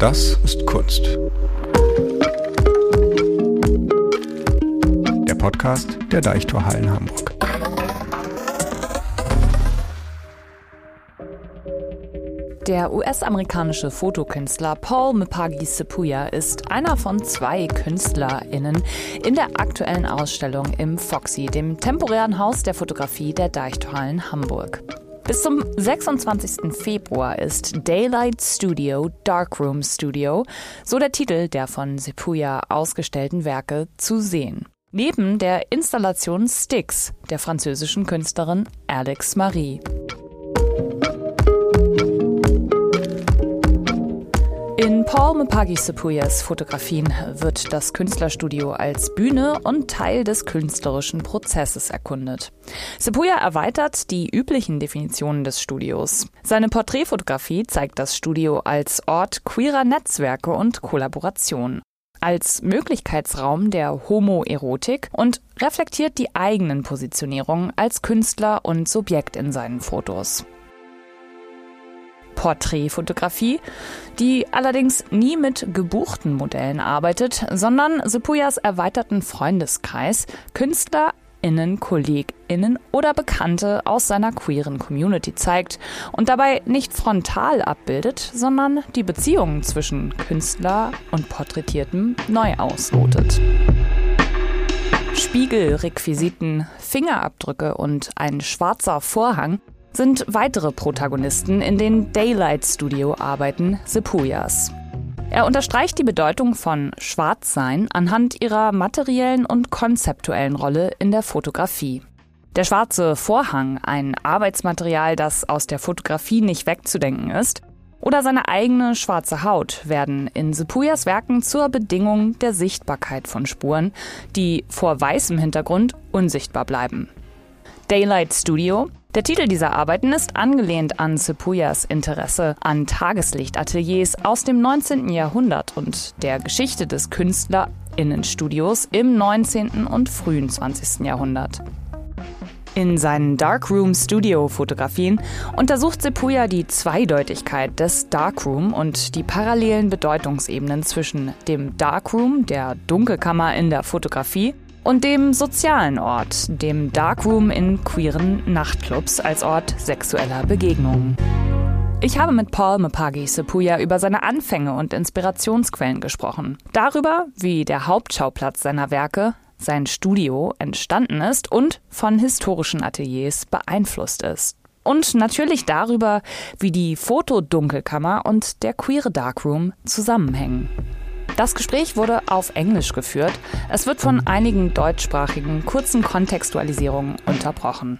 Das ist Kunst. Der Podcast der Deichtorhallen Hamburg. Der US-amerikanische Fotokünstler Paul Mepagi Sepuya ist einer von zwei KünstlerInnen in der aktuellen Ausstellung im Foxy, dem temporären Haus der Fotografie der Deichtorhallen Hamburg. Bis zum 26. Februar ist Daylight Studio Darkroom Studio, so der Titel der von Sepuya ausgestellten Werke, zu sehen. Neben der Installation Sticks der französischen Künstlerin Alex Marie. In Paul Mepagi Sepuyas Fotografien wird das Künstlerstudio als Bühne und Teil des künstlerischen Prozesses erkundet. Sepuya erweitert die üblichen Definitionen des Studios. Seine Porträtfotografie zeigt das Studio als Ort queerer Netzwerke und Kollaboration als Möglichkeitsraum der Homoerotik und reflektiert die eigenen Positionierungen als Künstler und Subjekt in seinen Fotos. Porträtfotografie, die allerdings nie mit gebuchten Modellen arbeitet, sondern Sepuyas erweiterten Freundeskreis, KünstlerInnen, KollegInnen oder Bekannte aus seiner queeren Community zeigt und dabei nicht frontal abbildet, sondern die Beziehungen zwischen Künstler und Porträtiertem neu auslotet. Spiegel, Requisiten, Fingerabdrücke und ein schwarzer Vorhang sind weitere Protagonisten in den Daylight Studio Arbeiten Sepuyas. Er unterstreicht die Bedeutung von Schwarzsein anhand ihrer materiellen und konzeptuellen Rolle in der Fotografie. Der schwarze Vorhang, ein Arbeitsmaterial, das aus der Fotografie nicht wegzudenken ist, oder seine eigene schwarze Haut werden in Sepuyas Werken zur Bedingung der Sichtbarkeit von Spuren, die vor weißem Hintergrund unsichtbar bleiben. Daylight Studio der Titel dieser Arbeiten ist angelehnt an Sepuyas Interesse an Tageslichtateliers aus dem 19. Jahrhundert und der Geschichte des KünstlerInnenstudios im 19. und frühen 20. Jahrhundert. In seinen Darkroom Studio Fotografien untersucht Sepuya die Zweideutigkeit des Darkroom und die parallelen Bedeutungsebenen zwischen dem Darkroom, der Dunkelkammer in der Fotografie, und dem sozialen Ort, dem Darkroom in queeren Nachtclubs als Ort sexueller Begegnungen. Ich habe mit Paul Mapagi Sepuya über seine Anfänge und Inspirationsquellen gesprochen. Darüber, wie der Hauptschauplatz seiner Werke, sein Studio, entstanden ist und von historischen Ateliers beeinflusst ist. Und natürlich darüber, wie die Fotodunkelkammer und der queere Darkroom zusammenhängen. Das Gespräch wurde auf Englisch geführt. Es wird von einigen deutschsprachigen kurzen Kontextualisierungen unterbrochen.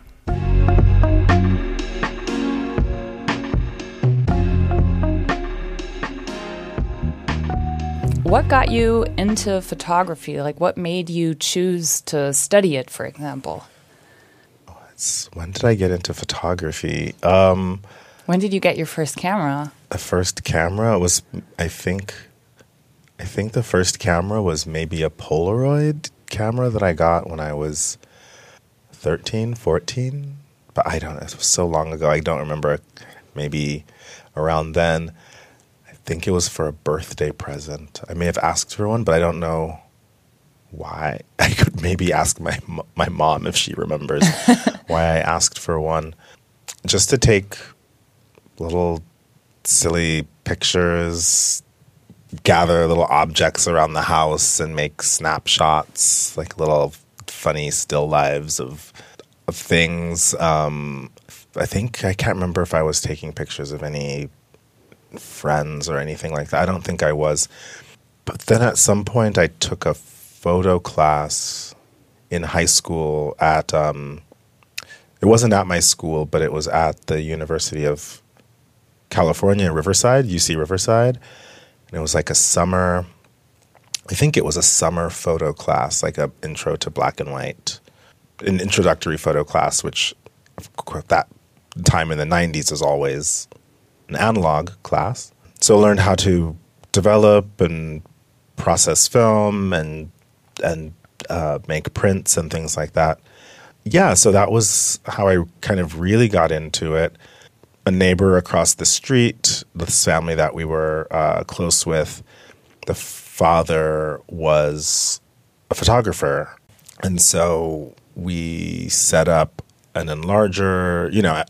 What got you into photography? Like, what made you choose to study it, for example? when did I get into photography? Um, when did you get your first camera? The first camera was, I think, I think the first camera was maybe a Polaroid camera that I got when I was 13, 14. But I don't know. It was so long ago. I don't remember. Maybe around then. I think it was for a birthday present. I may have asked for one, but I don't know why. I could maybe ask my my mom if she remembers why I asked for one. Just to take little silly pictures gather little objects around the house and make snapshots, like little funny still lives of of things. Um, I think I can't remember if I was taking pictures of any friends or anything like that. I don't think I was. But then at some point, I took a photo class in high school at. Um, it wasn't at my school, but it was at the University of California, Riverside, UC Riverside and it was like a summer. I think it was a summer photo class, like a intro to black and white, an introductory photo class, which that time in the '90s is always an analog class. So I learned how to develop and process film and and uh, make prints and things like that. Yeah, so that was how I kind of really got into it. A neighbor across the street this family that we were uh, close with, the father was a photographer, and so we set up an enlarger. You know,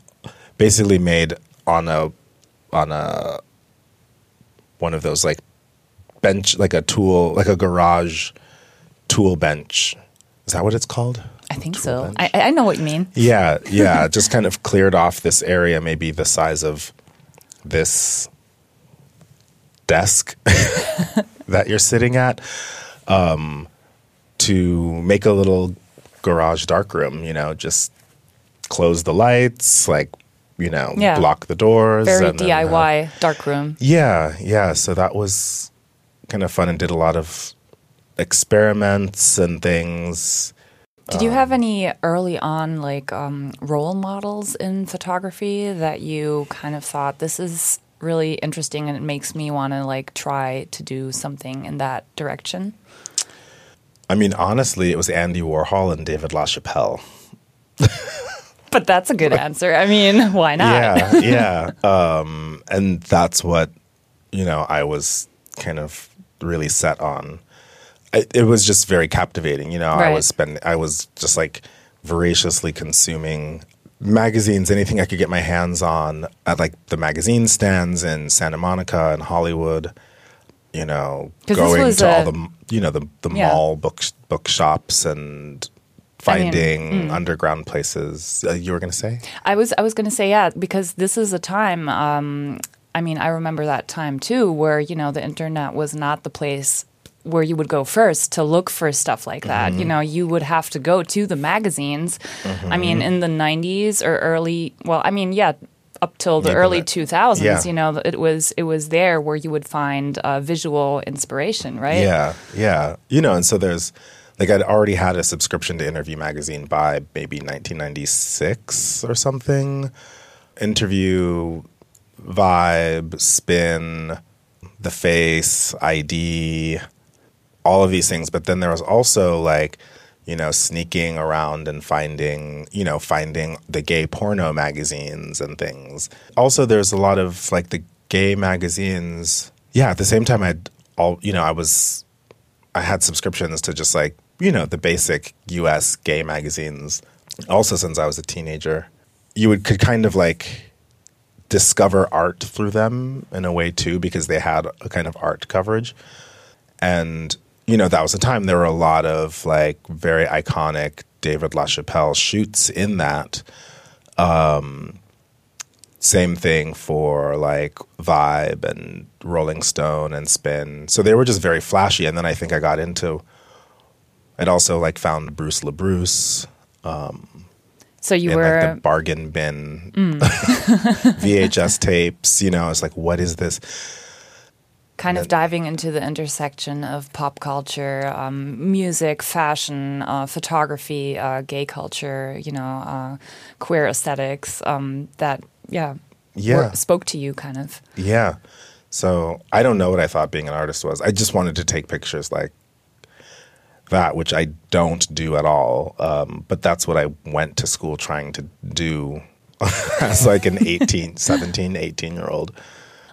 basically made on a on a one of those like bench, like a tool, like a garage tool bench. Is that what it's called? I think so. I, I know what you mean. Yeah, yeah. just kind of cleared off this area, maybe the size of this desk that you're sitting at, um, to make a little garage darkroom. You know, just close the lights, like you know, Yeah. block the doors. Very and then have- DIY darkroom. yeah, yeah. So that was kind of fun and did a lot of experiments and things. Did you have any early on like um, role models in photography that you kind of thought this is really interesting and it makes me want to like try to do something in that direction? I mean, honestly, it was Andy Warhol and David LaChapelle. But that's a good answer. I mean, why not? Yeah, yeah. Um, and that's what, you know, I was kind of really set on. I, it was just very captivating. You know, I was spending, I was just like voraciously consuming magazines, anything I could get my hands on at like the magazine stands in Santa Monica and Hollywood. You know, going to all the, you know, the, the Yeah. mall book bookshops and I mean, mm. finding underground places. Uh, you were going to say? I was I was going to say yeah because this is a time. Um, I mean, I remember that time too, where you know the internet was not the place where you would go first to look for stuff like that. Mm-hmm. You know, you would have to go to the magazines. I mean, in the '90s or early, well, I mean, yeah. Up till the Yeah, early but- 2000s, yeah. you know, it was it was there where you would find uh, visual inspiration, right? Yeah, yeah. You know, and so there's like I'd already had a subscription to Interview magazine by maybe 1996 or something. Interview, Vibe, Spin, The Face, ID, all of these things. But then there was also like, you know, sneaking around and finding, you know, finding the gay porno magazines and things. Also, there's a lot of like the gay magazines. Yeah, at the same time, I'd all, you know, I was, I had subscriptions to just like, you know, the basic US gay magazines. Also, since I was a teenager, you would could kind of like discover art through them in a way too, because they had a kind of art coverage. And, you know, that was the time there were a lot of like very iconic David LaChapelle shoots in that. Um, same thing for like Vibe and Rolling Stone and Spin. So they were just very flashy. And then I think I got into, I'd also like found Bruce LaBruce So you in were Mm. like the bargain bin VHS tapes. You know, it's like, what is this? Kind of diving into the intersection of pop culture, um, music, fashion, uh, photography, uh, gay culture, you know, uh, queer aesthetics. Um, that yeah, Yeah. were- spoke to you kind of. Yeah. So I don't know what I thought being an artist was. I just wanted to take pictures like that, which I don't do at all. Um, but that's what I went to school trying to do as like an 18, 17, 18 year old.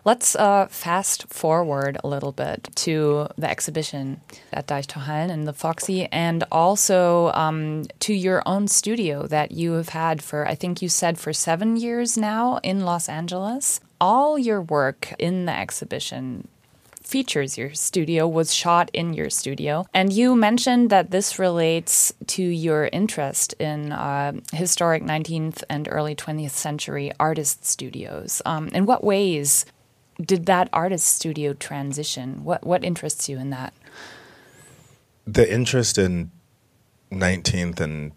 Let's uh, fast forward a little bit to the exhibition at Deichtorhallen and the PHOXXI, and also um, to your own studio that you have had for, I think you said, for seven years now in Los Angeles. All your work in the exhibition features your studio, was shot in your studio. And you mentioned that this relates to your interest in uh, historic 19th and early 20th century artist studios. Um, in what ways did that artist studio transition? What what interests you in that? The interest in 19th and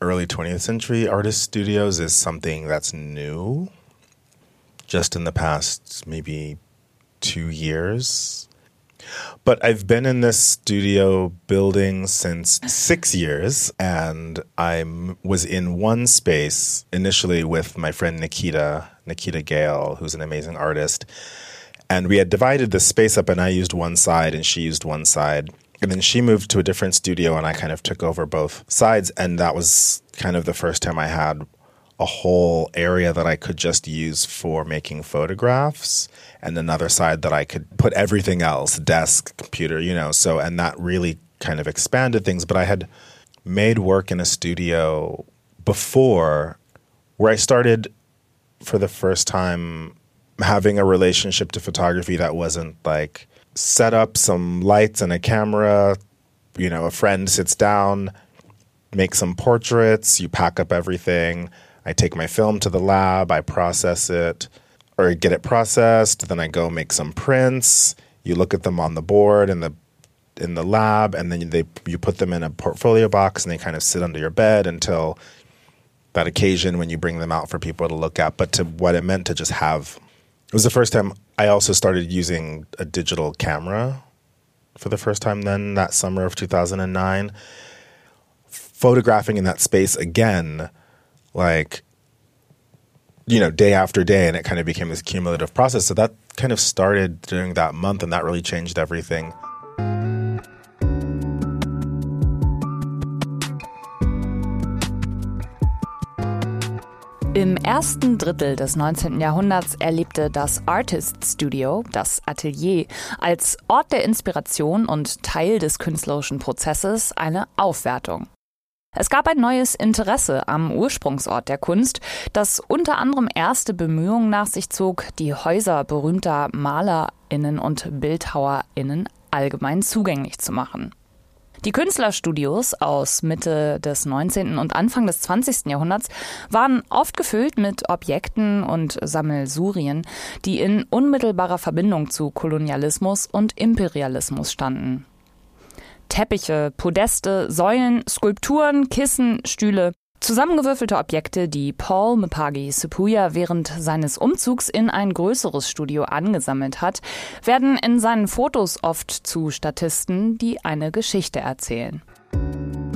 early 20th century artist studios is something that's new just in the past maybe two years. But I've been in this studio building since six years, and I was in one space initially with my friend Nikita, Nikita Gale, who's an amazing artist. And we had divided the space up, and I used one side, and she used one side. And then she moved to a different studio, and I kind of took over both sides. And that was kind of the first time I had a whole area that I could just use for making photographs and another side that I could put everything else desk, computer, you know. So, and that really kind of expanded things. But I had made work in a studio before where I started for the first time having a relationship to photography that wasn't like set up some lights and a camera, you know, a friend sits down, make some portraits, you pack up everything I take my film to the lab, I process it or get it processed, then I go make some prints. You look at them on the board in the in the lab and then they you put them in a portfolio box and they kind of sit under your bed until that occasion when you bring them out for people to look at. But to what it meant to just have it was the first time I also started using a digital camera for the first time then that summer of 2009 photographing in that space again like you know day after day and it kind of became this cumulative process so that kind of started during that month and that really changed everything Im ersten Drittel des 19. Jahrhunderts erlebte das Artist Studio, das Atelier, als Ort der Inspiration und Teil des künstlerischen Prozesses eine Aufwertung. Es gab ein neues Interesse am Ursprungsort der Kunst, das unter anderem erste Bemühungen nach sich zog, die Häuser berühmter Malerinnen und Bildhauerinnen allgemein zugänglich zu machen. Die Künstlerstudios aus Mitte des 19. und Anfang des 20. Jahrhunderts waren oft gefüllt mit Objekten und Sammelsurien, die in unmittelbarer Verbindung zu Kolonialismus und Imperialismus standen. Teppiche, Podeste, Säulen, Skulpturen, Kissen, Stühle, zusammengewürfelte Objekte, die Paul Mpagi Sepuya während seines Umzugs in ein größeres Studio angesammelt hat, werden in seinen Fotos oft zu Statisten, die eine Geschichte erzählen.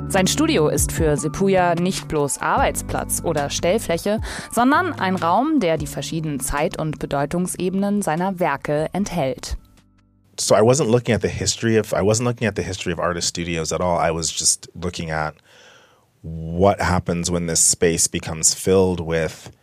Sein Studio ist für Sepuya nicht bloß Arbeitsplatz oder Stellfläche, sondern ein Raum, der die verschiedenen Zeit- und Bedeutungsebenen seiner Werke enthält. So I wasn't looking at the history of I wasn't looking at the history of artist studios at all. I was just looking at what happens when this space becomes filled with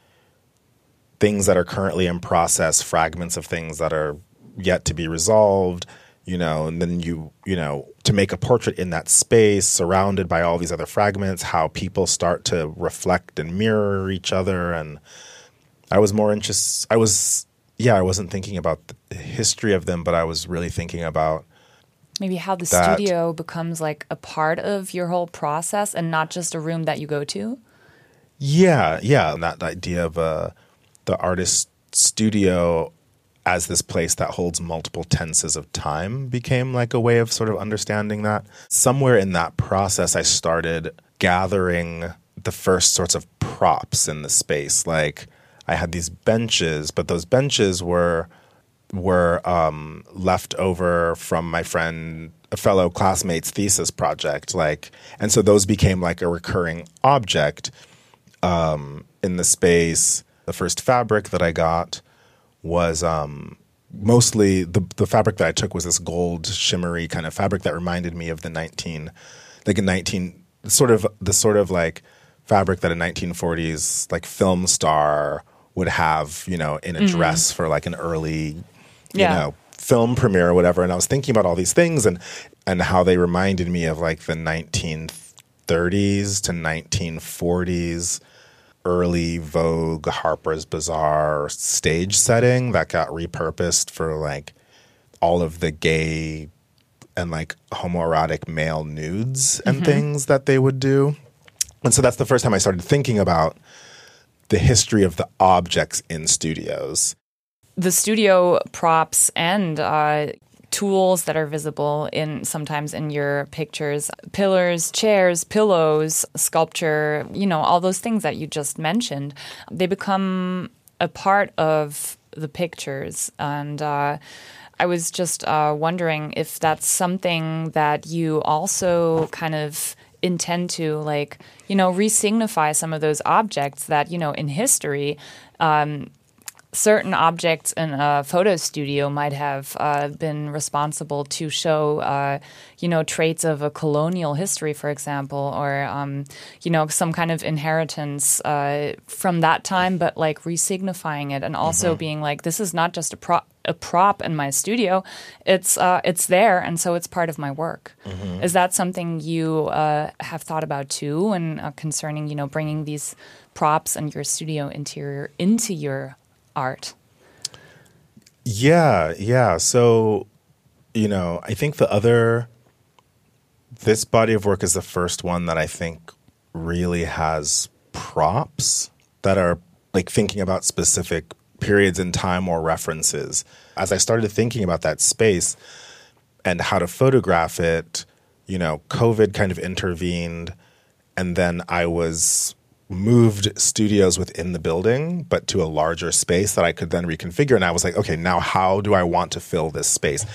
things that are currently in process, fragments of things that are yet to be resolved, you know, and then you, you know, to make a portrait in that space surrounded by all these other fragments, how people start to reflect and mirror each other and I was more interested I was yeah, I wasn't thinking about history of them, but I was really thinking about maybe how the that. studio becomes like a part of your whole process and not just a room that you go to. Yeah, yeah, and that idea of uh, the artist studio as this place that holds multiple tenses of time became like a way of sort of understanding that. Somewhere in that process, I started gathering the first sorts of props in the space, like I had these benches, but those benches were were um, left over from my friend, a fellow classmate's thesis project. Like, and so those became like a recurring object um, in the space. The first fabric that I got was um, mostly the the fabric that I took was this gold shimmery kind of fabric that reminded me of the nineteen, like a nineteen sort of the sort of like fabric that a 1940s like film star would have, you know, in a mm-hmm. dress for like an early, you yeah. know, film premiere or whatever. And I was thinking about all these things and and how they reminded me of like the 1930s to 1940s early Vogue Harper's Bazaar stage setting that got repurposed for like all of the gay and like homoerotic male nudes and mm-hmm. things that they would do. And so that's the first time I started thinking about the history of the objects in studios. The studio props and uh, tools that are visible in sometimes in your pictures pillars chairs pillows sculpture you know all those things that you just mentioned they become a part of the pictures. And uh, i was just uh, wondering if that's something that you also kind of intend to like you know resignify some of those objects that you know in history um, certain objects in a photo studio might have uh, been responsible to show, uh, you know, traits of a colonial history, for example, or, um, you know, some kind of inheritance uh, from that time, but like resignifying it and also mm-hmm. being like, this is not just a prop. A prop in my studio, it's uh, it's there, and so it's part of my work. Mm-hmm. Is that something you uh, have thought about too, and uh, concerning you know bringing these props and your studio interior into your art? Yeah, yeah. So, you know, I think the other, this body of work is the first one that I think really has props that are like thinking about specific periods in time or references. As I started thinking about that space and how to photograph it, you know, COVID kind of intervened. And then I was moved studios within the building, but to a larger space that I could then reconfigure. And I was like, okay, now how do I want to fill this space?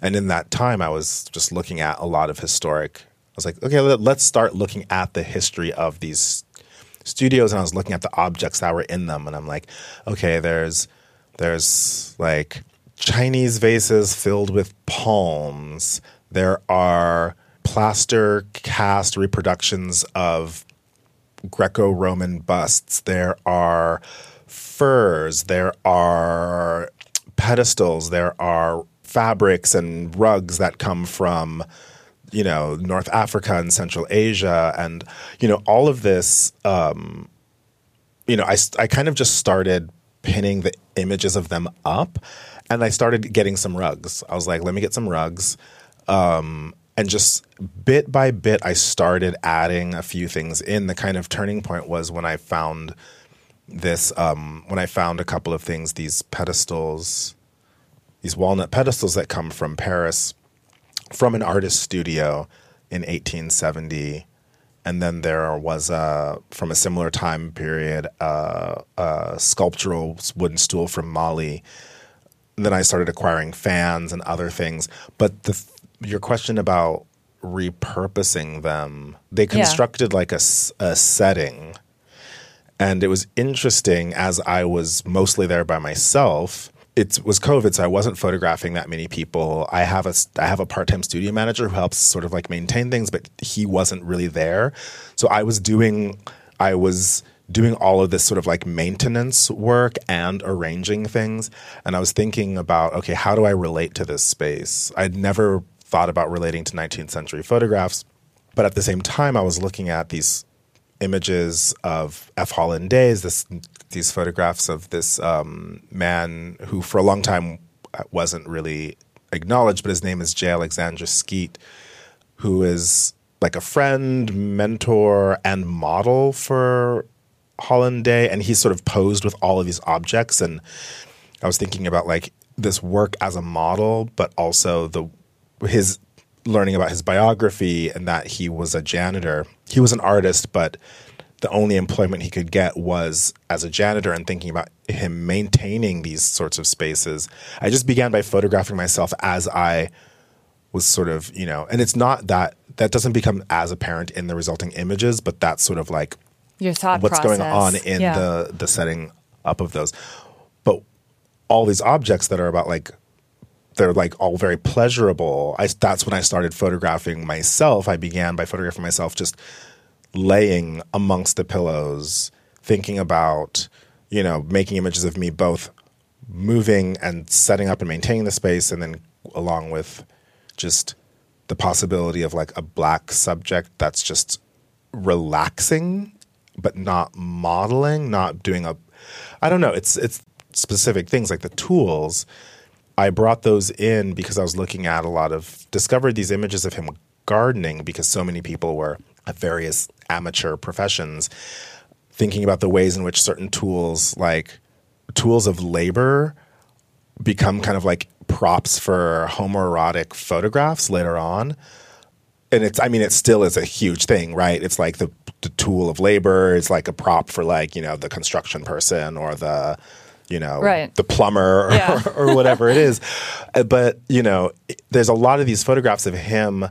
And in that time, I was just looking at a lot of historic. I was like, okay, let's start looking at the history of these studios. And I was looking at the objects that were in them, and I'm like, okay, there's there's like Chinese vases filled with palms. There are plaster cast reproductions of Greco Roman busts, there are furs, there are pedestals, there are fabrics and rugs that come from you know North Africa and Central Asia and you know all of this um, you know I, I kind of just started pinning the images of them up and I started getting some rugs. I was like, let me get some rugs. Um, and just bit by bit i started adding a few things in. The kind of turning point was when i found this um, when i found a couple of things these pedestals these walnut pedestals that come from paris from an artist studio in 1870 and then there was a from a similar time period a sculptural wooden stool from mali and then i started acquiring fans and other things. But the your question about repurposing them, they constructed yeah. like a, a setting. And it was interesting as I was mostly there by myself. It was COVID, so I wasn't photographing that many people. I have a I have a part time studio manager who helps sort of like maintain things, but he wasn't really there. So I was doing I was doing all of this sort of like maintenance work and arranging things. And I was thinking about, okay, how do I relate to this space? I'd never thought about relating to 19th century photographs. But at the same time, I was looking at these images of F. Holland Days, this, these photographs of this um, man who, for a long time, wasn't really acknowledged, but his name is J. Alexander Skeete, who is like a friend, mentor, and model for Holland Day. And he's sort of posed with all of these objects. And I was thinking about like this work as a model, but also the his learning about his biography and that he was a janitor. He was an artist, but the only employment he could get was as a janitor and thinking about him maintaining these sorts of spaces. I just began by photographing myself as I was sort of, you know, and it's not that that doesn't become as apparent in the resulting images, but that's sort of like your thought what's process. going on in yeah. the the setting up of those. But all these objects that are about like they're like all very pleasurable. I, that's when I started photographing myself. I began by photographing myself just laying amongst the pillows, thinking about, you know, making images of me both moving and setting up and maintaining the space, and then along with just the possibility of like a black subject that's just relaxing but not modeling, not doing a I don't know, it's it's specific things like the tools I brought those in because I was looking at a lot of discovered these images of him gardening because so many people were at various amateur professions thinking about the ways in which certain tools like tools of labor become kind of like props for homoerotic photographs later on. And it's i mean it still is a huge thing right? It's like the, the tool of labor. It's like a prop for like you know the construction person or the you know, right. the plumber or, yeah. or whatever it is. Uh, but, you know, there's a lot of these photographs of him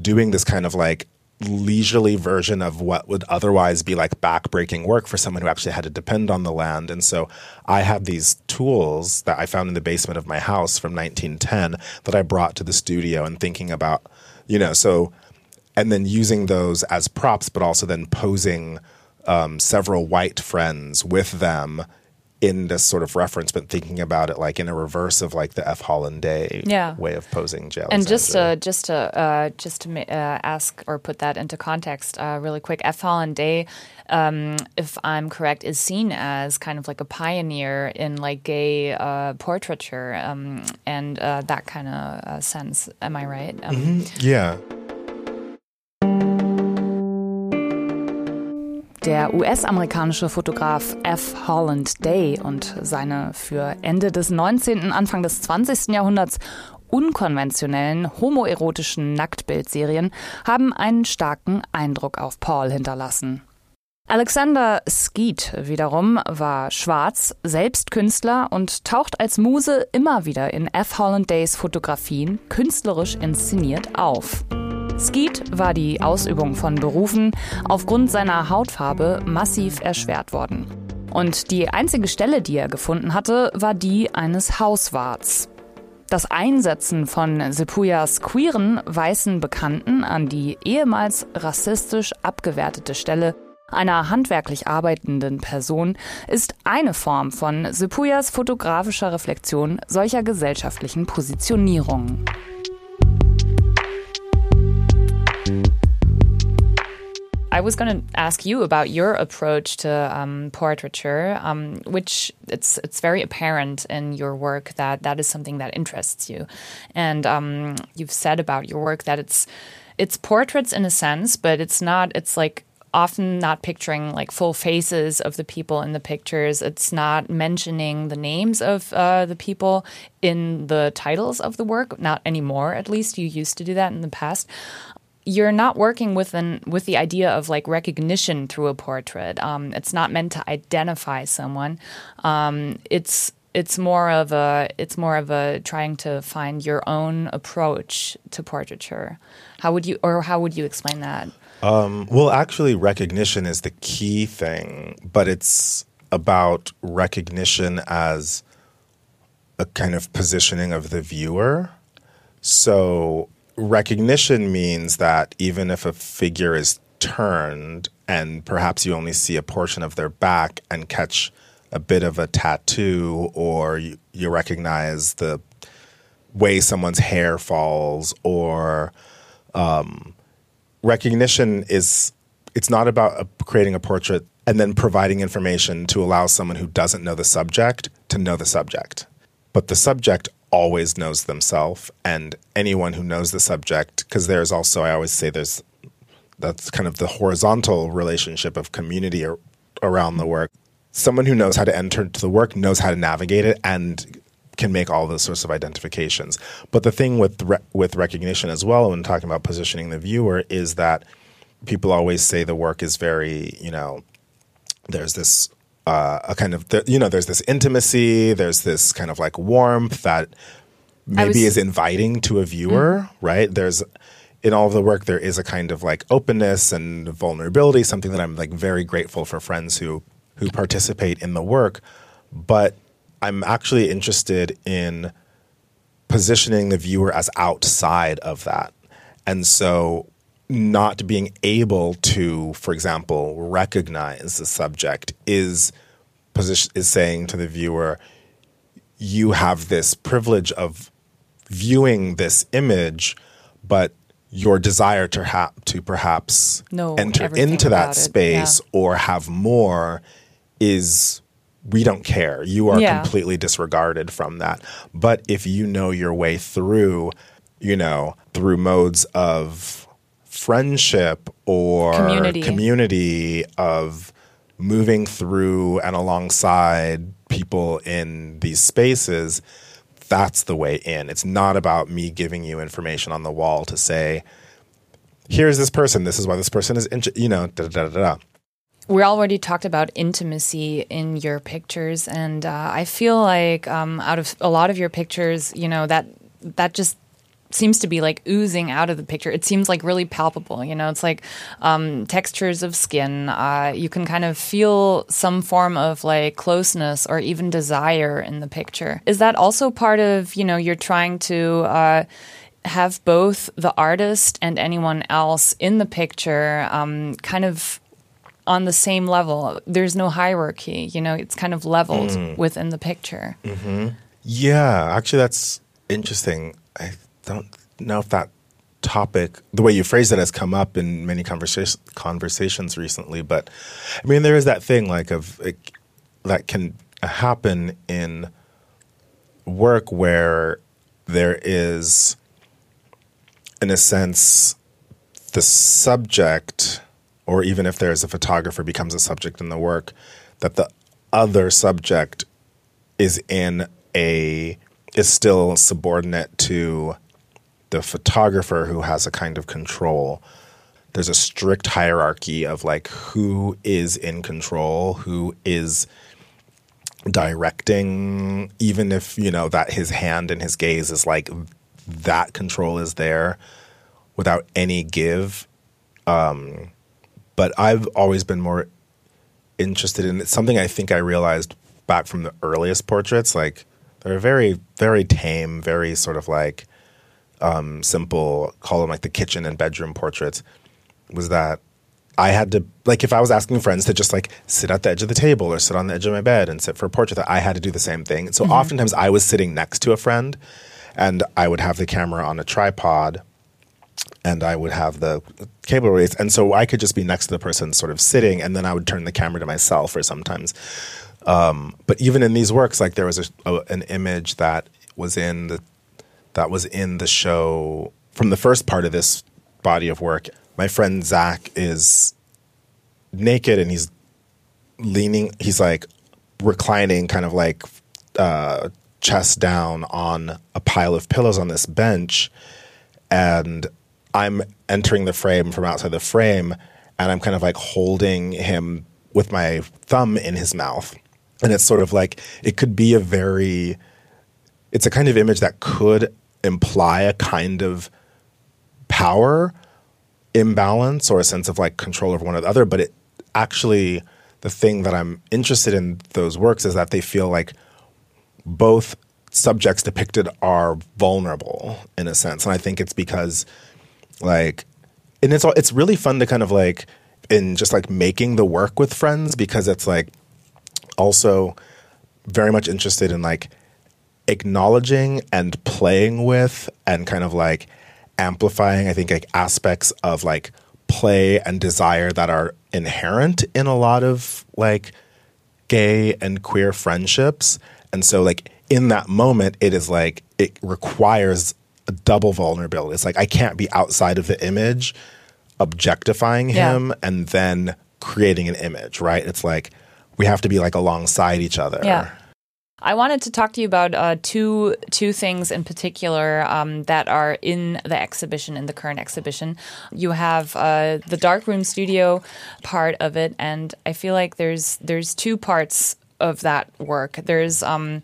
doing this kind of like leisurely version of what would otherwise be like backbreaking work for someone who actually had to depend on the land. And so I have these tools that I found in the basement of my house from 1910 that I brought to the studio and thinking about, you know, so, and then using those as props, but also then posing um, several white friends with them in this sort of reference, but thinking about it like in a reverse of like the F. Holland Day Yeah. way of posing J. And just to just to uh, just to uh, ask or put that into context, uh, really quick, F. Holland Day, um, if I'm correct, is seen as kind of like a pioneer in like gay uh, portraiture um, and uh, that kind of uh, sense. Am I right? Um, yeah. Der US-amerikanische Fotograf F. Holland Day und seine für Ende des 19., Anfang des 20. Jahrhunderts unkonventionellen homoerotischen Nacktbildserien haben einen starken Eindruck auf Paul hinterlassen. Alexander Skeet wiederum war schwarz, selbst Künstler und taucht als Muse immer wieder in F. Holland Days Fotografien künstlerisch inszeniert auf. Skeet war die Ausübung von Berufen aufgrund seiner Hautfarbe massiv erschwert worden. Und die einzige Stelle, die er gefunden hatte, war die eines Hauswarts. Das Einsetzen von Sepuyas queeren weißen Bekannten an die ehemals rassistisch abgewertete Stelle einer handwerklich arbeitenden Person ist eine Form von Sepuyas fotografischer Reflexion solcher gesellschaftlichen Positionierungen. I was going to ask you about your approach to um, portraiture, um, which it's it's very apparent in your work that that is something that interests you, and um, you've said about your work that it's it's portraits in a sense, but it's not. It's like often not picturing like full faces of the people in the pictures. It's not mentioning the names of uh, the people in the titles of the work. Not anymore, at least. You used to do that in the past you're not working with an with the idea of like recognition through a portrait. Um, it's not meant to identify someone. Um, it's it's more of a it's more of a trying to find your own approach to portraiture. How would you or how would you explain that? Um, well, actually, recognition is the key thing, but it's about recognition as a kind of positioning of the viewer. So, recognition means that even if a figure is turned and perhaps you only see a portion of their back and catch a bit of a tattoo, or you, you recognize the way someone's hair falls, or um, recognition is it's not about uh, creating a portrait and then providing information to allow someone who doesn't know the subject to know the subject. But the subject always knows themselves, and anyone who knows the subject, because there's also, I always say, there's that's kind of the horizontal relationship of community ar- around the work. Someone who knows how to enter into the work knows how to navigate it and can make all those sorts of identifications. But the thing with re- with recognition as well, when talking about positioning the viewer, is that people always say the work is very, you know, there's this uh, a kind of you know there's this intimacy, there's this kind of like warmth that maybe was- is inviting to a viewer, right? There's in all of the work there is a kind of like openness and vulnerability, something that I'm like very grateful for friends who who participate in the work, but I'm actually interested in positioning the viewer as outside of that. And so not being able to, for example, recognize the subject is position is saying to the viewer, you have this privilege of viewing this image, but your desire to ha- to perhaps Know enter into that space or have more is we don't care. You are Yeah. completely disregarded from that. But if you know your way through, you know, through modes of friendship or Community. community of moving through and alongside people in these spaces, that's the way in. It's not about me giving you information on the wall to say, here's this person, this is why this person is, inter-, you know, da da da da. da. We already talked about intimacy in your pictures, and uh, I feel like um, out of a lot of your pictures, you know that that just seems to be like oozing out of the picture. It seems like really palpable. You know, it's like um, textures of skin. Uh, you can kind of feel some form of like closeness or even desire in the picture. Is that also part of you know you're trying to uh, have both the artist and anyone else in the picture um, kind of on the same level. There's no hierarchy, you know, it's kind of leveled Mm. within the picture. Yeah, actually, that's interesting. Don't know if that topic, the way you phrase it, has come up in many conversa- conversations recently. But I mean, there is that thing like of like, that can happen in work where there is, in a sense, the subject, or even if there's a photographer becomes a subject in the work, that the other subject is in a is still subordinate to the photographer who has a kind of control. There's a strict hierarchy of like who is in control, who is directing, even if, you know, that his hand and his gaze is like that control is there without any give. Um, but I've always been more interested in it's something I think I realized back from the earliest portraits. Like they're very, very tame, very sort of like um, simple, call them like the kitchen and bedroom portraits. Was that I had to like if I was asking friends to just like sit at the edge of the table or sit on the edge of my bed and sit for a portrait, that I had to do the same thing. So oftentimes I was sitting next to a friend, and I would have the camera on a tripod and I would have the cable release. And so I could just be next to the person sort of sitting, and then I would turn the camera to myself or sometimes. Um, but even in these works, like there was a, a, an image that was in the that was in the show from the first part of this body of work. My friend Zach is naked and he's leaning. He's like reclining, kind of like uh, chest down on a pile of pillows on this bench, and I'm entering the frame from outside the frame, and I'm kind of like holding him with my thumb in his mouth. And it's sort of like it could be a very, it's a kind of image that could imply a kind of power imbalance or a sense of like control over one or the other. But it actually, the thing that I'm interested in those works is that they feel like both subjects depicted are vulnerable in a sense. And I think it's because like and it's all it's really fun to kind of like in just like making the work with friends because it's like also very much interested in like acknowledging and playing with and kind of like amplifying i think like aspects of like play and desire that are inherent in a lot of like gay and queer friendships and so like in that moment it is like it requires a double vulnerability it's like i can't be outside of the image objectifying Yeah. him and then creating an image right it's like we have to be like alongside each other Yeah. I wanted to talk to you about uh, two two things in particular um, that are in the exhibition, in the current exhibition. You have uh, the darkroom studio part of it, and I feel like there's there's two parts of that work. There's um,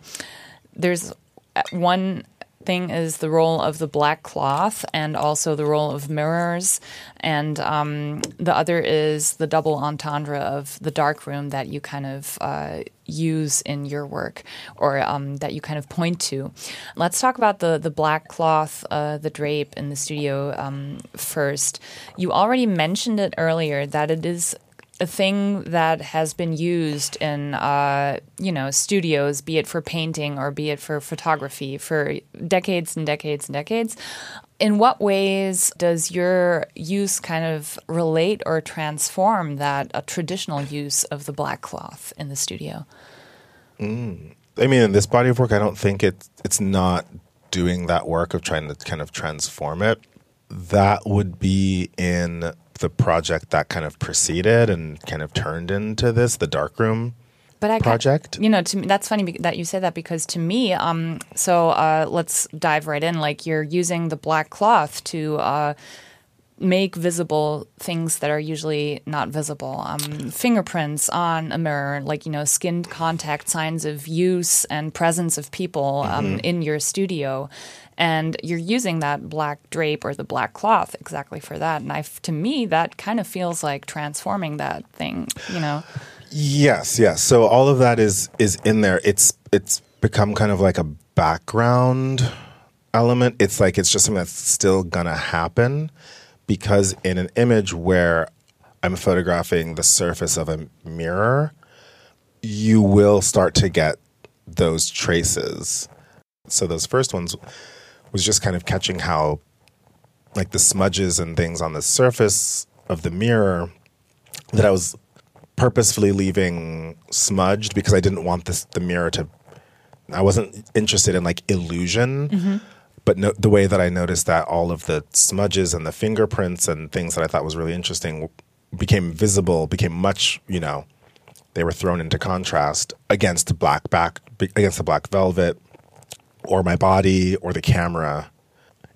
there's uh, one thing is the role of the black cloth and also the role of mirrors. And um, the other is the double entendre of the dark room that you kind of uh, use in your work or um, that you kind of point to. Let's talk about the, the black cloth uh, the drape in the studio um, first. You already mentioned it earlier that it is a thing that has been used in uh, you know studios, be it for painting or be it for photography, for decades and decades and decades. In what ways does your use kind of relate or transform that a traditional use of the black cloth in the studio? I mean, in this body of work, I don't think it's it's not doing that work of trying to kind of transform it. That would be in the project that kind of preceded and kind of turned into this, the darkroom But I project. you know, to me, that's funny that you say that because to me, um, so uh, let's dive right in. Like you're using the black cloth to uh, make visible things that are usually not visible. Um, fingerprints on a mirror, like, you know, skin contact signs of use and presence of people um, in your studio. And you're using that black drape or the black cloth exactly for that. And I, to me, that kind of feels like transforming that thing, you know? Yes, yes. So all of that is is in there. It's it's become kind of like a background element. It's like it's just something that's still gonna happen because in an image where I'm photographing the surface of a mirror, you will start to get those traces. So those first ones was just kind of catching how like the smudges and things on the surface of the mirror that I was purposefully leaving smudged because I didn't want this the mirror to I wasn't interested in like illusion. Mm-hmm. But no, the way that I noticed that all of the smudges and the fingerprints and things that I thought was really interesting became visible, became much, you know, they were thrown into contrast against the black back, against the black velvet, or my body, or the camera.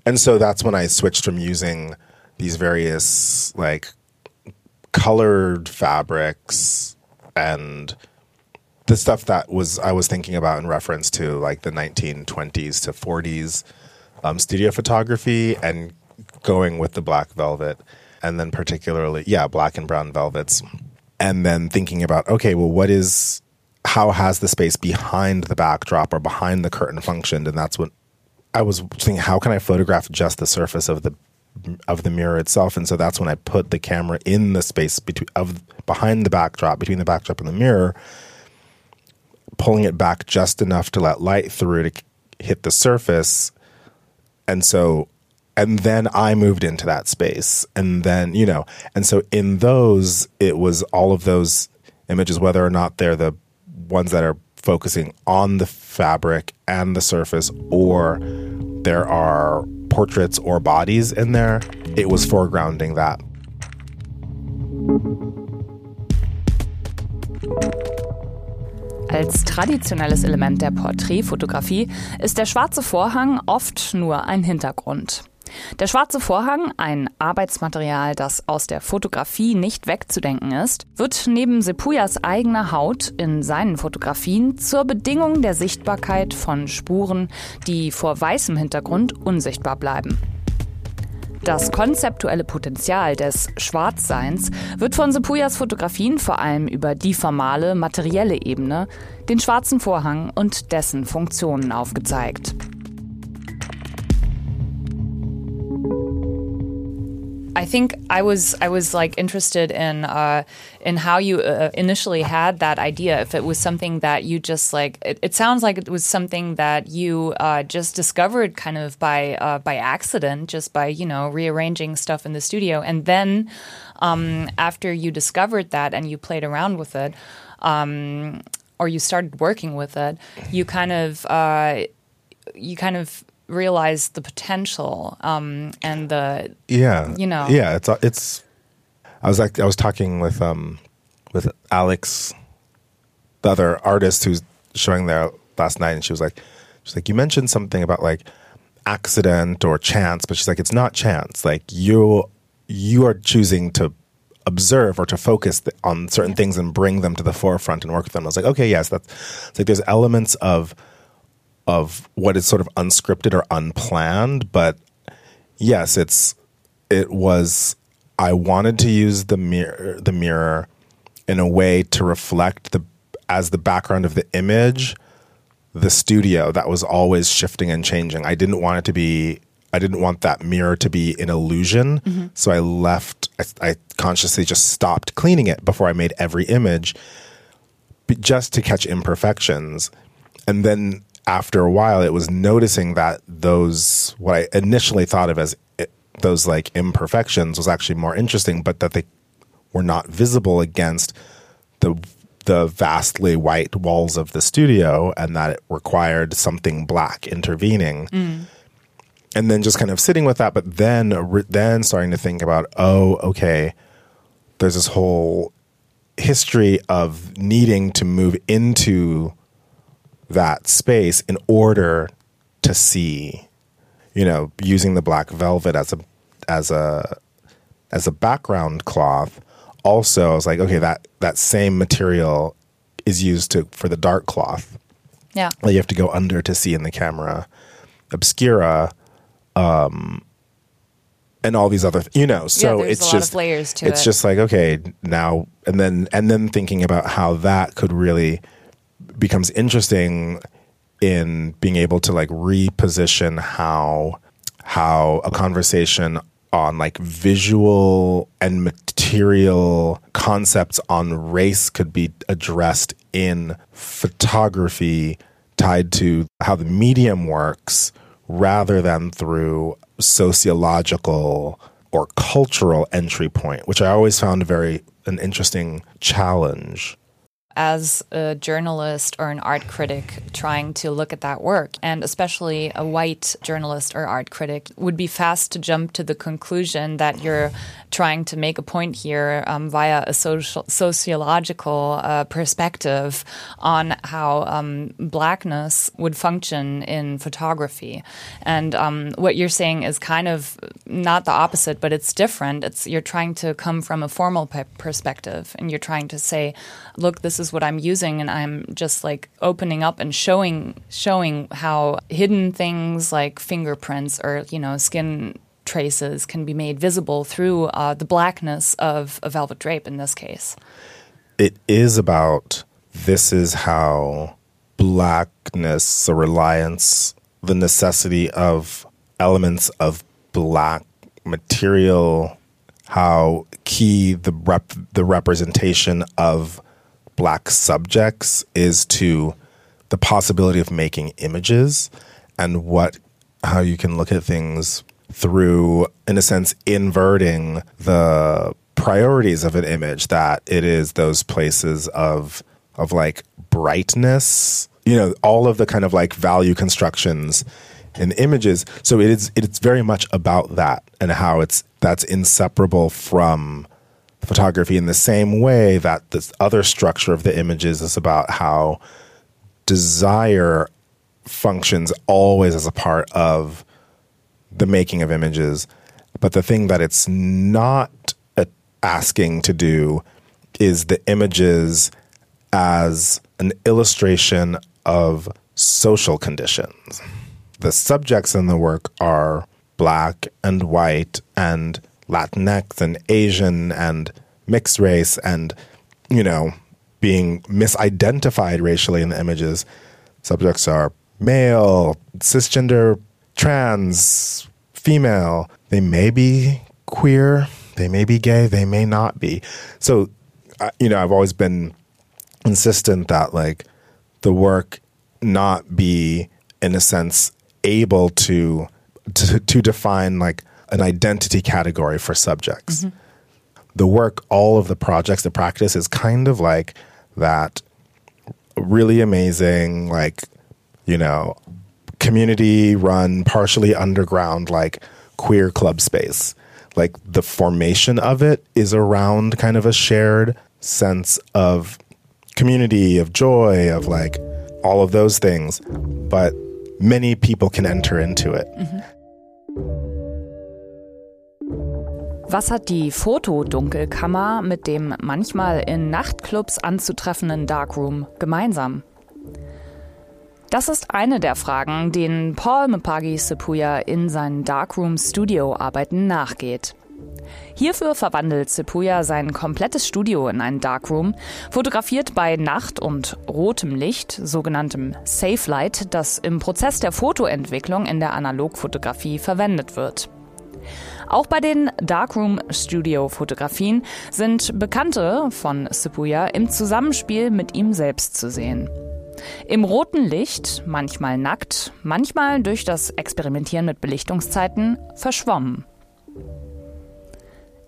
And so that's when I switched from using these various like colored fabrics and the stuff that was I was thinking about in reference to like the 1920s to 40s um, studio photography and going with the black velvet and then particularly yeah black and brown velvets and then thinking about okay well what is how has the space behind the backdrop or behind the curtain functioned? And that's what I was thinking how can I photograph just the surface of the of the mirror itself? And so that's when I put the camera in the space between of behind the backdrop between the backdrop and the mirror pulling it back just enough to let light through to hit the surface. And so and then I moved into that space. And then you know and so in those it was all of those images whether or not they're the ones that are focusing on the fabric and the surface or there are portraits or bodies in there it was foregrounding that Als traditionelles Element der Porträtfotografie ist der schwarze Vorhang oft nur ein Hintergrund. Der schwarze Vorhang, ein Arbeitsmaterial, das aus der Fotografie nicht wegzudenken ist, wird neben Sepuyas eigener Haut in seinen Fotografien zur Bedingung der Sichtbarkeit von Spuren, die vor weißem Hintergrund unsichtbar bleiben. Das konzeptuelle Potenzial des Schwarzseins wird von Sepuyas Fotografien vor allem über die formale, materielle Ebene, den schwarzen Vorhang und dessen Funktionen aufgezeigt. I think I was I was like interested in uh, in how you uh, initially had that idea. If it was something that you just like, it, it sounds like it was something that you uh, just discovered kind of by uh, by accident, just by you know rearranging stuff in the studio, and then um, after you discovered that and you played around with it. Um, or you started working with it, you kind of uh, you kind of realize the potential um, and the yeah. you know. Yeah it's it's i was like i was talking with um with Alix the other artist who's showing there last night and she was like she's like you mentioned something about like accident or chance but she's like it's not chance. Like you you are choosing to observe or to focus th- on certain Yeah. things and bring them to the forefront and work with them. I was like okay yes that's it's like there's elements of of what is sort of unscripted or unplanned but yes it's it was i wanted to use the mirror the mirror in a way to reflect the as the background of the image the studio that was always shifting and changing. I didn't want it to be i didn't want that mirror to be an illusion. Mm-hmm. So i left I, I consciously just stopped cleaning it before i made every image just to catch imperfections. And then after a while, it was noticing that those, what I initially thought of as i those like imperfections was actually more interesting, but that they were not visible against the the vastly white walls of the studio and that it required something black intervening. Mm. And then just kind of sitting with that but then re- then starting to think about oh okay there's this whole history of needing to move into that space in order to see you know using the black velvet as a as a as a background cloth, also I was like, okay, that that same material is used to for the dark cloth Yeah. that you have to go under to see in the camera obscura um and all these other you know so there's it's a lot just of layers to it's it. just like okay now and then and then thinking about how that could really becomes interesting in being able to like reposition how how a conversation on like visual and material concepts on race could be addressed in photography tied to how the medium works rather than through sociological or cultural entry point which i always found very an interesting challenge as a journalist or an art critic trying to look at that work, and especially a white journalist or art critic, would be fast to jump to the conclusion that you're trying to make a point here um, via a social, sociological uh, perspective on how um, blackness would function in photography. And um, what you're saying is kind of not the opposite, but it's different. It's you're trying to come from a formal pe- perspective, and you're trying to say, look, this is what I'm using, and I'm just like opening up and showing showing how hidden things like fingerprints or you know skin traces can be made visible through uh, the blackness of a velvet drape in this case. it is about this is how blackness, the reliance, the necessity of elements of black material, how key the rep, the representation of black subjects is to the possibility of making images and what how you can look at things through in a sense inverting the priorities of an image that it is those places of of like brightness you know all of the kind of like value constructions in images. So it is it's very much about that and how it's that's inseparable from photography in the same way that this other structure of the images is about how desire functions always as a part of the making of images. But the thing that it's not uh, asking to do is the images as an illustration of social conditions. The subjects in the work are black and white and Latinx and Asian and mixed race and, you know, being misidentified racially in the images. Subjects are male, cisgender, trans, female. They may be queer, they may be gay, they may not be. So, you know, I've always been insistent that like the work not be in a sense able to to, to define like an identity category for subjects. The work, all of the projects, the practice is kind of like that really amazing, like, you know, community run, partially underground, like queer club space. Like the formation of it is around kind of a shared sense of community, of joy, of like all of those things. But many people can enter into it. Was hat die Fotodunkelkammer mit dem manchmal in Nachtclubs anzutreffenden Darkroom gemeinsam? Das ist eine der Fragen, denen Paul Mpagi Sepuya in seinen Darkroom-Studio-Arbeiten nachgeht. Hierfür verwandelt Sepuya sein komplettes Studio in einen Darkroom, fotografiert bei Nacht und rotem Licht, sogenanntem Safe Light, das im Prozess der Fotoentwicklung in der Analogfotografie verwendet wird. Auch bei den Darkroom-Studio-Fotografien sind Bekannte von Sepuya im Zusammenspiel mit ihm selbst zu sehen. Im roten Licht, manchmal nackt, manchmal durch das Experimentieren mit Belichtungszeiten verschwommen.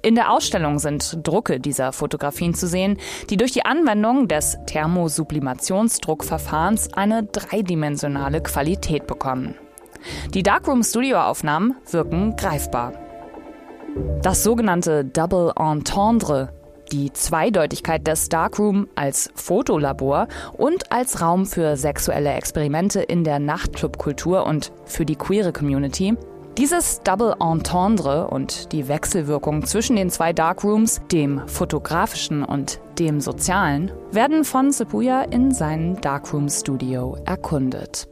In der Ausstellung sind Drucke dieser Fotografien zu sehen, die durch die Anwendung des Thermosublimationsdruckverfahrens eine dreidimensionale Qualität bekommen. Die Darkroom Studio Aufnahmen wirken greifbar. Das sogenannte Double Entendre, die Zweideutigkeit des Darkroom als Fotolabor und als Raum für sexuelle Experimente in der Nachtclubkultur und für die queere Community, Dieses Double Entendre und die Wechselwirkung zwischen den zwei Darkrooms, dem fotografischen und dem sozialen, werden von Sepuya in seinem Darkroom Studio erkundet.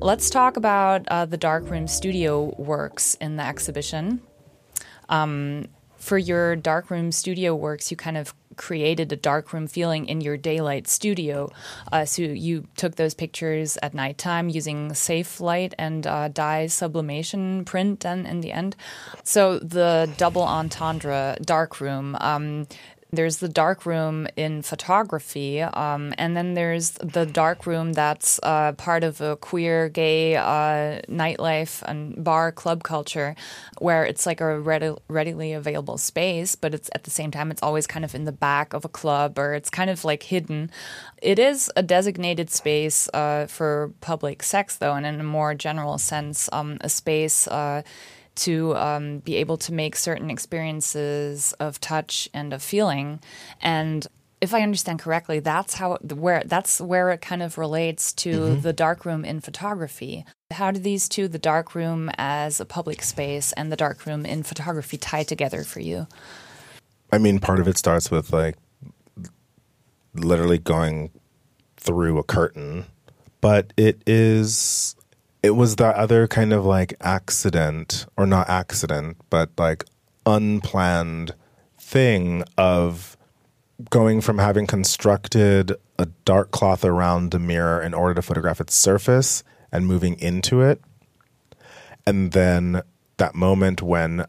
Let's talk about uh, the darkroom studio works in the exhibition. Um, for your darkroom studio works, you kind of created a darkroom feeling in your daylight studio. Uh, so you took those pictures at nighttime using safe light and uh, dye sublimation print and in the end. So the double entendre darkroom, um, there's the dark room in photography, um, and then there's the dark room that's uh, part of a queer, gay uh, nightlife and bar club culture, where it's like a ready, readily available space, but it's at the same time it's always kind of in the back of a club or it's kind of like hidden. It is a designated space uh, for public sex, though, and in a more general sense, um, a space uh, to um, be able to make certain experiences of touch and of feeling. And if I understand correctly, that's how where that's where it kind of relates to mm-hmm. the darkroom in photography. How do these two, the darkroom as a public space and the darkroom in photography, tie together for you? I mean, part of it starts with like literally going through a curtain, but it is it was that other kind of like accident, or not accident, but like unplanned thing of going from having constructed a dark cloth around the mirror in order to photograph its surface and moving into it. And then that moment when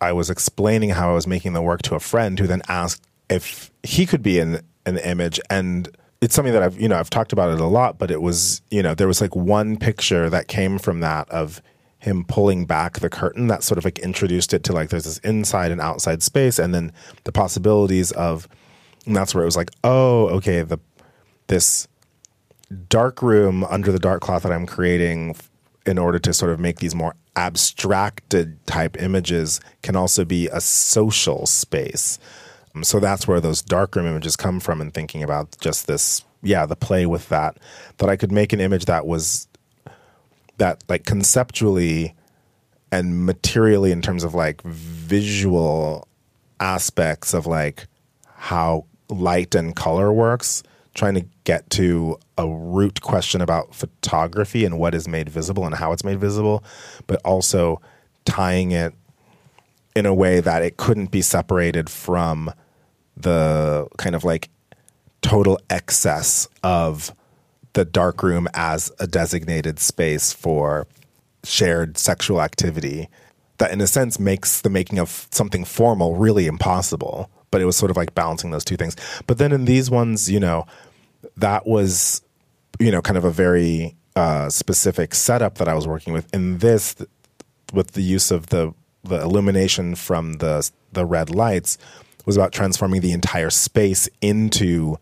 I was explaining how I was making the work to a friend who then asked if he could be in an image and it's something that I've you know I've talked about it a lot, but it was you know there was like one picture that came from that of him pulling back the curtain that sort of like introduced it to like there's this inside and outside space, and then the possibilities of and that's where it was like oh okay the this dark room under the dark cloth that I'm creating in order to sort of make these more abstracted type images can also be a social space Um, so that's where those darkroom images come from and thinking about just this, yeah, the play with that, that I could make an image that was that like conceptually and materially in terms of like visual aspects of like how light and color works, trying to get to a root question about photography and what is made visible and how it's made visible, but also tying it in a way that it couldn't be separated from the kind of like total excess of the dark room as a designated space for shared sexual activity that in a sense makes the making of something formal really impossible. But it was sort of like balancing those two things. But then in these ones you know that was you know kind of a very uh, specific setup that i was working with. In this with the use of the the illumination from the the red lights was about transforming the entire space into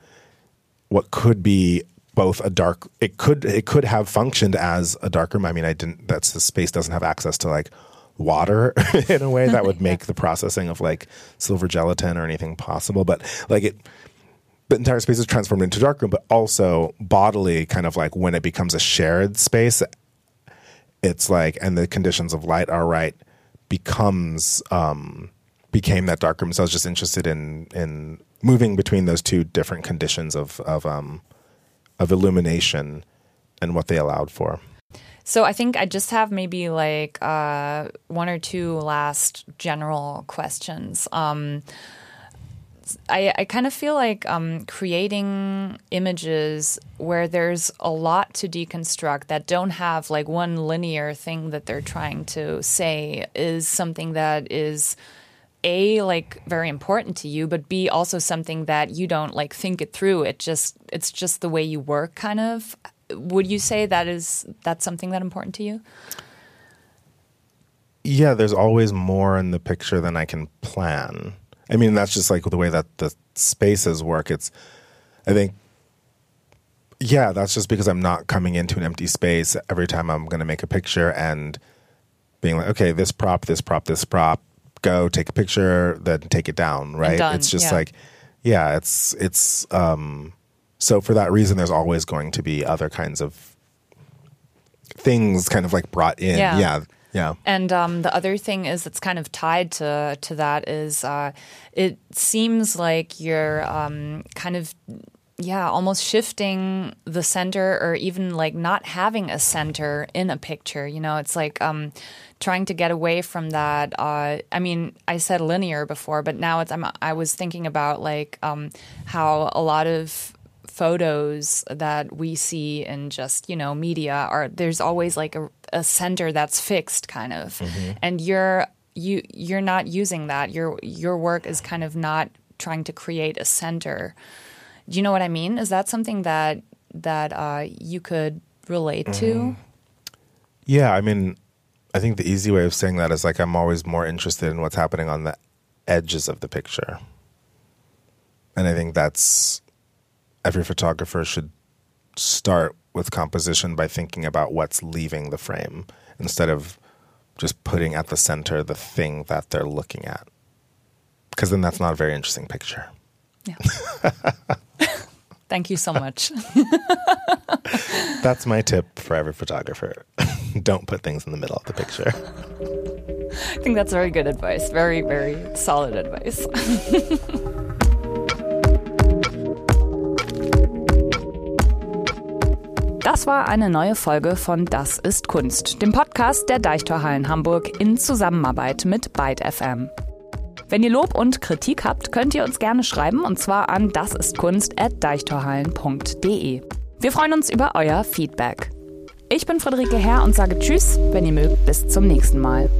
what could be both a dark it could it could have functioned as a dark room. I mean I didn't that's the space doesn't have access to like water in a way that would make the processing of like silver gelatin or anything possible. But like it the entire space is transformed into dark room, but also bodily kind of like when it becomes a shared space, it's like and the conditions of light are right becomes um became that dark room. So I was just interested in in moving between those two different conditions of of um, of illumination and what they allowed for. So I think I just have maybe like uh, one or two last general questions. Um, I, I kind of feel like um, creating images where there's a lot to deconstruct that don't have like one linear thing that they're trying to say is something that is a like very important to you but b also something that you don't like think it through. It just it's just the way you work kind of. Would you say that is that's something that important to you? Yeah there's always more in the picture than i can plan. I mean that's just like the way that the spaces work. It's i think yeah that's just because i'm not coming into an empty space every time i'm going to make a picture and being like okay this prop this prop this prop go take a picture, then take it down, right? It's just yeah. like, yeah, it's it's um so for that reason there's always going to be other kinds of things kind of like brought in. Yeah. yeah Yeah. And um, the other thing is that's kind of tied to to that is uh, it seems like you're um, kind of yeah almost shifting the center or even like not having a center in a picture you know it's like um, trying to get away from that uh, i mean i said linear before but now it's I'm, i was thinking about like um, how a lot of photos that we see in just you know media are there's always like a, a center that's fixed kind of. And you're you you're not using that. Your your work is kind of not trying to create a center. Do you know what i mean? Is that something that that uh, you could relate to? Yeah, I mean, I think the easy way of saying that is like I'm always more interested in what's happening on the edges of the picture. And I think that's every photographer should start with composition by thinking about what's leaving the frame instead of just putting at the center the thing that they're looking at. Because then that's not a very interesting picture. yeah thank you so much That's my tip for every photographer. Don't put things in the middle of the picture. i think that's very good advice very very solid advice Das war eine neue Folge von Das ist Kunst, dem Podcast der Deichtorhallen Hamburg in Zusammenarbeit mit Byte FM. Wenn ihr Lob und Kritik habt, könnt ihr uns gerne schreiben und zwar an dasistkunst@deichtorhallen.de. Wir freuen uns über euer Feedback. Ich bin Friederike Herr und sage Tschüss, wenn ihr mögt, bis zum nächsten Mal.